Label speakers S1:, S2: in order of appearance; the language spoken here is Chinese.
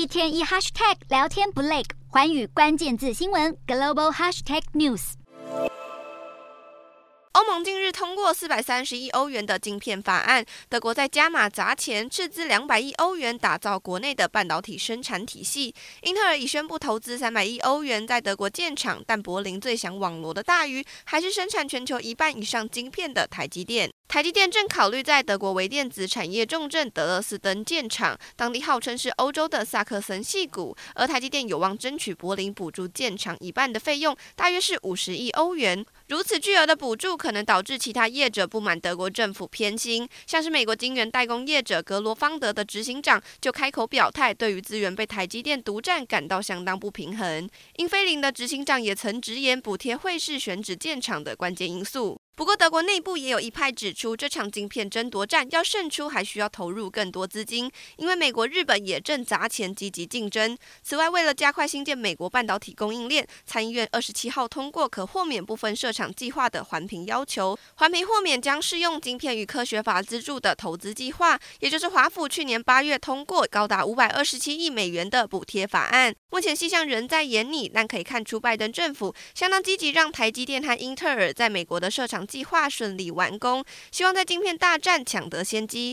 S1: 一天一 hashtag 聊天不累，寰宇关键字新闻 global hashtag news。
S2: 欧盟近日通过四百三十亿欧元的晶片法案，德国在加码砸钱，斥资两百亿欧元打造国内的半导体生产体系。英特尔已宣布投资三百亿欧元在德国建厂，但柏林最想网罗的大鱼还是生产全球一半以上晶片的台积电。台积电正考虑在德国微电子产业重镇德勒斯登建厂，当地号称是欧洲的萨克森系谷，而台积电有望争取柏林补助建厂一半的费用，大约是五十亿欧元。如此巨额的补助可能导致其他业者不满德国政府偏心，像是美国晶圆代工业者格罗方德的执行长就开口表态，对于资源被台积电独占感到相当不平衡。英飞凌的执行长也曾直言，补贴会是选址建厂的关键因素。不过，德国内部也有一派指出，这场晶片争夺战要胜出，还需要投入更多资金，因为美国、日本也正砸钱积极竞争。此外，为了加快新建美国半导体供应链，参议院二十七号通过可豁免部分设厂计划的环评要求，环评豁免将适用晶片与科学法资助的投资计划，也就是华府去年八月通过高达五百二十七亿美元的补贴法案。目前细项仍在研拟，但可以看出拜登政府相当积极，让台积电和英特尔在美国的设厂计划顺利完工，希望在晶片大战抢得先机。